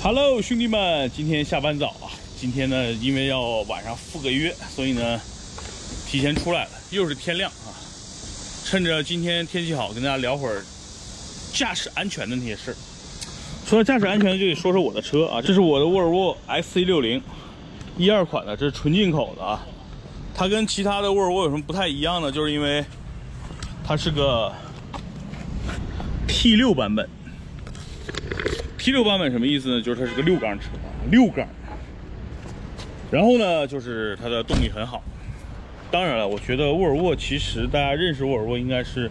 Hello，兄弟们，今天下班早啊！今天呢，因为要晚上赴个约，所以呢，提前出来了。又是天亮啊！趁着今天天气好，跟大家聊会儿驾驶安全的那些事儿。说到驾驶安全，就得说说我的车啊。这是我的沃尔沃 XC60，一二款的，这是纯进口的啊。它跟其他的沃尔沃有什么不太一样呢？就是因为它是个 T6 版本。T 六版本什么意思呢？就是它是个六缸车，六缸。然后呢，就是它的动力很好。当然了，我觉得沃尔沃其实大家认识沃尔沃应该是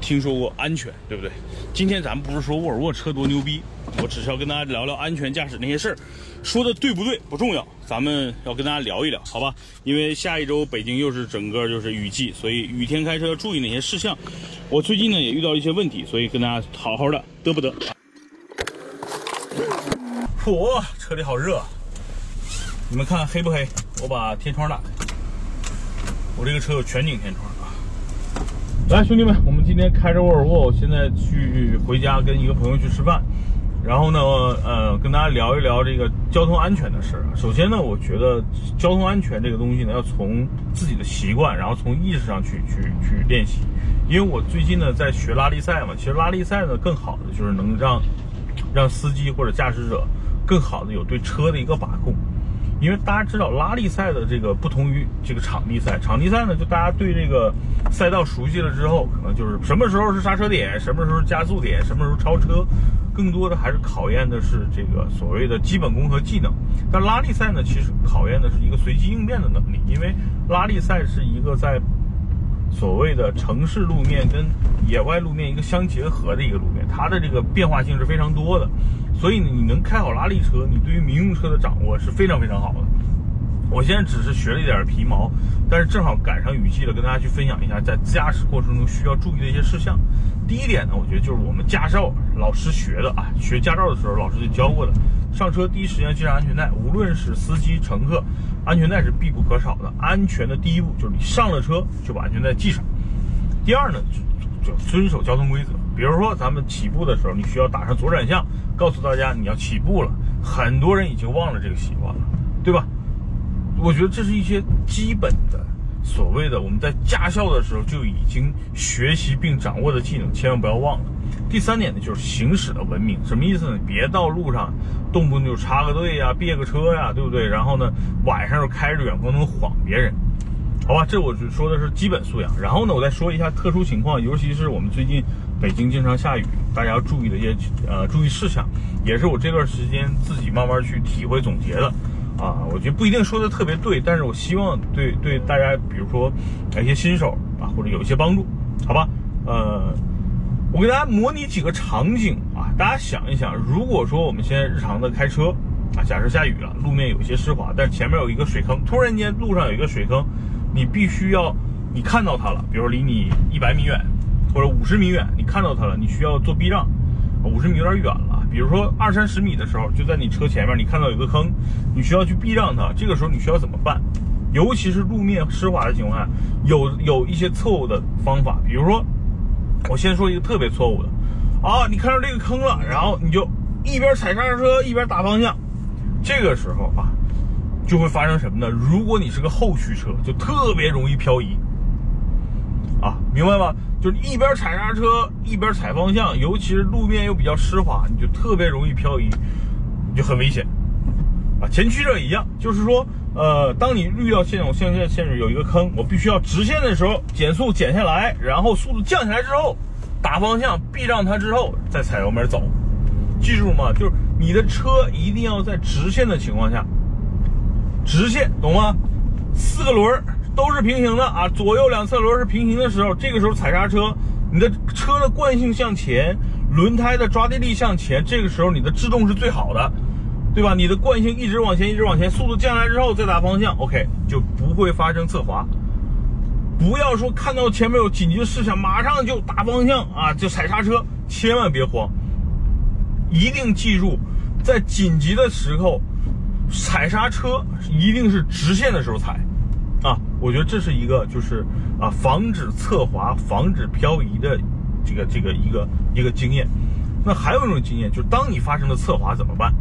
听说过安全，对不对？今天咱们不是说沃尔沃车多牛逼，我只是要跟大家聊聊安全驾驶那些事儿。说的对不对不重要，咱们要跟大家聊一聊，好吧？因为下一周北京又是整个就是雨季，所以雨天开车注意哪些事项。我最近呢也遇到一些问题，所以跟大家好好的嘚不嘚。嚯，车里好热！你们看黑不黑？我把天窗打开。我这个车有全景天窗啊。来，兄弟们，我们今天开着沃尔沃，我现在去回家跟一个朋友去吃饭。然后呢，呃，跟大家聊一聊这个交通安全的事儿啊。首先呢，我觉得交通安全这个东西呢，要从自己的习惯，然后从意识上去去去练习。因为我最近呢在学拉力赛嘛，其实拉力赛呢更好的就是能让让司机或者驾驶者。更好的有对车的一个把控，因为大家知道拉力赛的这个不同于这个场地赛，场地赛呢就大家对这个赛道熟悉了之后，可能就是什么时候是刹车点，什么时候加速点，什么时候超车，更多的还是考验的是这个所谓的基本功和技能。但拉力赛呢，其实考验的是一个随机应变的能力，因为拉力赛是一个在所谓的城市路面跟野外路面一个相结合的一个路，它的这个变化性是非常多的。所以，你能开好拉力车，你对于民用车的掌握是非常非常好的。我现在只是学了一点皮毛，但是正好赶上雨季了，跟大家去分享一下在驾驶过程中需要注意的一些事项。第一点呢，我觉得就是我们驾照老师学的啊，学驾照的时候老师就教过的，上车第一时间系上安全带，无论是司机乘客，安全带是必不可少的。安全的第一步就是你上了车就把安全带系上。第二呢，就就遵守交通规则。比如说，咱们起步的时候，你需要打上左转向，告诉大家你要起步了。很多人已经忘了这个习惯了，对吧？我觉得这是一些基本的，所谓的我们在驾校的时候就已经学习并掌握的技能，千万不要忘了。第三点呢，就是行驶的文明，什么意思呢？别到路上动不动就插个队呀、别个车呀，对不对？然后呢，晚上又开着远光灯晃别人。好吧，这我是说的是基本素养。然后呢，我再说一下特殊情况，尤其是我们最近北京经常下雨，大家要注意的一些呃注意事项，也是我这段时间自己慢慢去体会总结的。啊，我觉得不一定说的特别对，但是我希望对对大家，比如说一些新手啊，或者有一些帮助，好吧？呃，我给大家模拟几个场景啊，大家想一想，如果说我们现在日常的开车啊，假设下雨了，路面有些湿滑，但前面有一个水坑，突然间路上有一个水坑。你必须要，你看到它了，比如离你一百米远，或者五十米远，你看到它了，你需要做避让。五十米有点远了，比如说二三十米的时候，就在你车前面，你看到有个坑，你需要去避让它。这个时候你需要怎么办？尤其是路面湿滑的情况下，有有一些错误的方法。比如说，我先说一个特别错误的，啊，你看到这个坑了，然后你就一边踩刹车一边打方向，这个时候啊。就会发生什么呢？如果你是个后驱车，就特别容易漂移，啊，明白吗？就是一边踩刹车一边踩方向，尤其是路面又比较湿滑，你就特别容易漂移，你就很危险，啊，前驱车也一样，就是说，呃，当你遇到这种现在限制有一个坑，我必须要直线的时候减速减下来，然后速度降下来之后，打方向避让它之后再踩油门走，记住吗？就是你的车一定要在直线的情况下。直线懂吗？四个轮儿都是平行的啊，左右两侧轮是平行的时候，这个时候踩刹车，你的车的惯性向前，轮胎的抓地力向前，这个时候你的制动是最好的，对吧？你的惯性一直往前，一直往前，速度降下来之后再打方向，OK 就不会发生侧滑。不要说看到前面有紧急的事项，马上就打方向啊，就踩刹车，千万别慌，一定记住，在紧急的时候。踩刹车一定是直线的时候踩，我觉得这是一个就是啊防止侧滑、防止漂移的这个这个一个一个经验。那还有一种经验就是，当你发生了侧滑怎么办？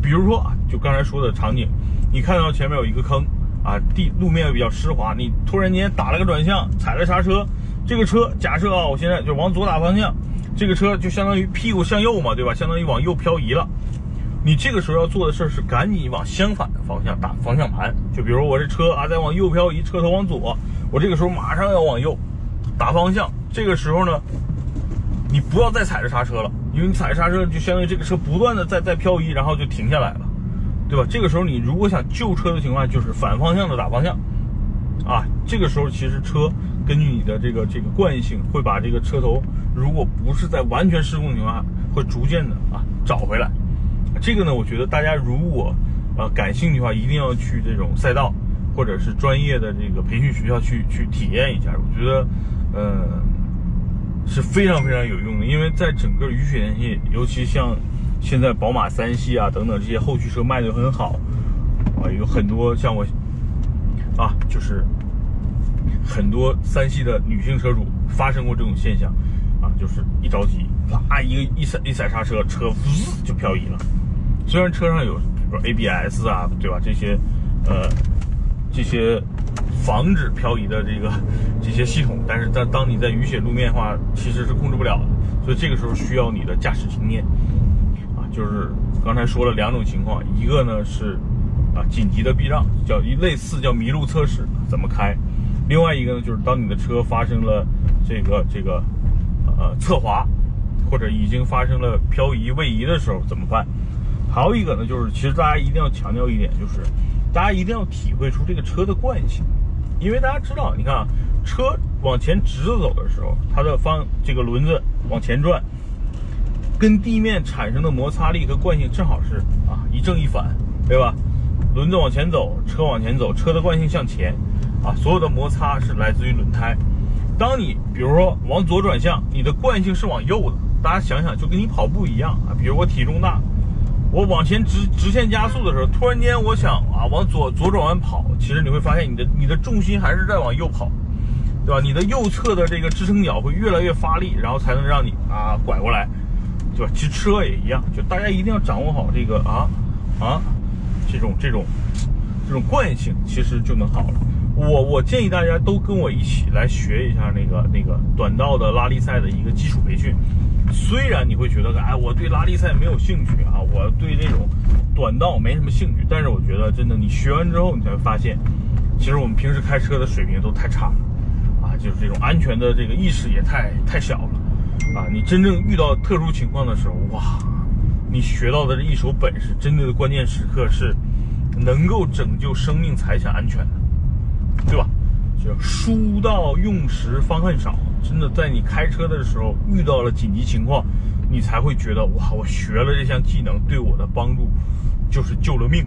比如说啊，就刚才说的场景，你看到前面有一个坑啊，地路面比较湿滑，你突然间打了个转向，踩了刹车，这个车假设啊，我现在就往左打方向，这个车就相当于屁股向右嘛，对吧？相当于往右漂移了。你这个时候要做的事儿是赶紧往相反的方向打方向盘，就比如我这车啊在往右漂移，车头往左，我这个时候马上要往右打方向，这个时候呢，你不要再踩着刹车了。因为你踩着刹车，就相当于这个车不断的在在漂移，然后就停下来了，对吧？这个时候你如果想救车的情况，就是反方向的打方向，啊，这个时候其实车根据你的这个这个惯性，会把这个车头，如果不是在完全失控情况下，会逐渐的啊找回来。这个呢，我觉得大家如果呃感兴趣的话，一定要去这种赛道或者是专业的这个培训学校去去体验一下。我觉得，呃。是非常非常有用的，因为在整个雨雪天气，尤其像现在宝马三系啊等等这些后驱车卖的很好啊，有很多像我啊，就是很多三系的女性车主发生过这种现象啊，就是一着急，啪一个一踩一踩刹车，车呜就漂移了。虽然车上有比如说 ABS 啊，对吧？这些呃这些。防止漂移的这个这些系统，但是在当你在雨雪路面的话，其实是控制不了的，所以这个时候需要你的驾驶经验啊。就是刚才说了两种情况，一个呢是啊紧急的避让，叫一类似叫麋鹿测试怎么开；另外一个呢就是当你的车发生了这个这个呃侧滑，或者已经发生了漂移位移的时候怎么办？还有一个呢就是其实大家一定要强调一点，就是大家一定要体会出这个车的惯性。因为大家知道，你看啊，车往前直着走的时候，它的方这个轮子往前转，跟地面产生的摩擦力和惯性正好是啊一正一反，对吧？轮子往前走，车往前走，车的惯性向前，啊，所有的摩擦是来自于轮胎。当你比如说往左转向，你的惯性是往右的。大家想想，就跟你跑步一样啊，比如我体重大。我往前直直线加速的时候，突然间我想啊往左左转弯跑，其实你会发现你的你的重心还是在往右跑，对吧？你的右侧的这个支撑脚会越来越发力，然后才能让你啊拐过来，对吧？其实车也一样，就大家一定要掌握好这个啊啊这种这种这种惯性，其实就能好了。我我建议大家都跟我一起来学一下那个那个短道的拉力赛的一个基础培训。虽然你会觉得，哎，我对拉力赛没有兴趣啊，我对这种短道没什么兴趣。但是我觉得，真的，你学完之后，你才会发现，其实我们平时开车的水平都太差了，啊，就是这种安全的这个意识也太太小了，啊，你真正遇到特殊情况的时候，哇，你学到的这一手本事，真的关键时刻是能够拯救生命财产安全的。对吧？就书到用时方恨少，真的在你开车的时候遇到了紧急情况，你才会觉得哇，我学了这项技能对我的帮助就是救了命。